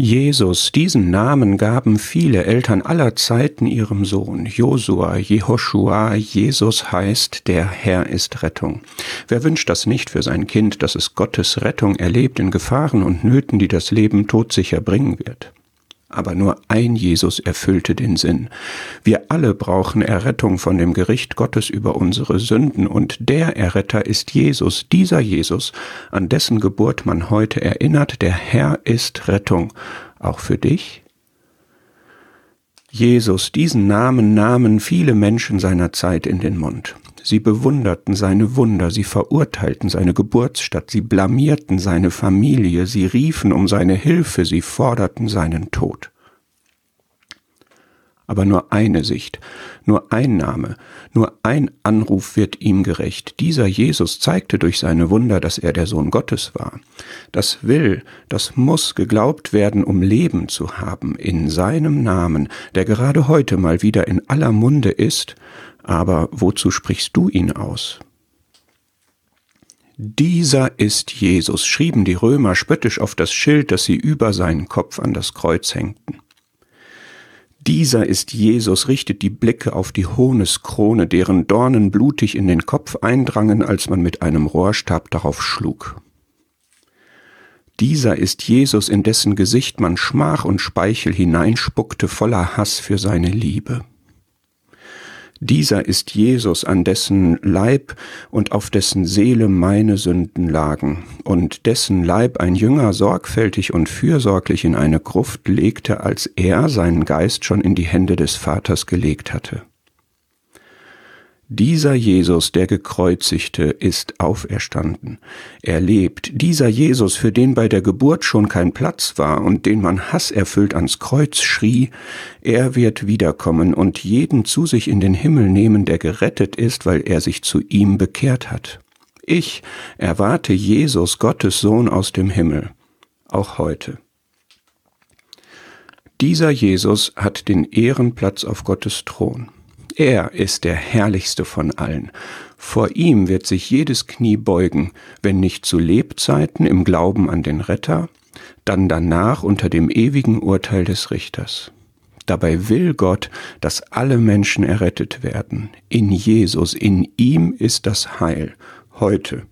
Jesus, diesen Namen gaben viele Eltern aller Zeiten ihrem Sohn. Josua, Jehoshua, Jesus heißt, der Herr ist Rettung. Wer wünscht das nicht für sein Kind, dass es Gottes Rettung erlebt in Gefahren und Nöten, die das Leben todsicher bringen wird? Aber nur ein Jesus erfüllte den Sinn. Wir alle brauchen Errettung von dem Gericht Gottes über unsere Sünden, und der Erretter ist Jesus, dieser Jesus, an dessen Geburt man heute erinnert, der Herr ist Rettung, auch für dich? Jesus, diesen Namen nahmen viele Menschen seiner Zeit in den Mund. Sie bewunderten seine Wunder, sie verurteilten seine Geburtsstadt, sie blamierten seine Familie, sie riefen um seine Hilfe, sie forderten seinen Tod. Aber nur eine Sicht, nur ein Name, nur ein Anruf wird ihm gerecht. Dieser Jesus zeigte durch seine Wunder, dass er der Sohn Gottes war. Das will, das muss geglaubt werden, um Leben zu haben in seinem Namen, der gerade heute mal wieder in aller Munde ist aber wozu sprichst du ihn aus? Dieser ist Jesus, schrieben die Römer spöttisch auf das Schild, das sie über seinen Kopf an das Kreuz hängten. Dieser ist Jesus, richtet die Blicke auf die Hohneskrone, deren Dornen blutig in den Kopf eindrangen, als man mit einem Rohrstab darauf schlug. Dieser ist Jesus, in dessen Gesicht man Schmach und Speichel hineinspuckte voller Hass für seine Liebe. Dieser ist Jesus, an dessen Leib und auf dessen Seele meine Sünden lagen, und dessen Leib ein Jünger sorgfältig und fürsorglich in eine Gruft legte, als er seinen Geist schon in die Hände des Vaters gelegt hatte. Dieser Jesus, der gekreuzigte, ist auferstanden. Er lebt. Dieser Jesus, für den bei der Geburt schon kein Platz war und den man hasserfüllt ans Kreuz schrie, er wird wiederkommen und jeden zu sich in den Himmel nehmen, der gerettet ist, weil er sich zu ihm bekehrt hat. Ich erwarte Jesus, Gottes Sohn aus dem Himmel, auch heute. Dieser Jesus hat den Ehrenplatz auf Gottes Thron. Er ist der herrlichste von allen. Vor ihm wird sich jedes Knie beugen, wenn nicht zu Lebzeiten im Glauben an den Retter, dann danach unter dem ewigen Urteil des Richters. Dabei will Gott, dass alle Menschen errettet werden. In Jesus, in ihm ist das Heil, heute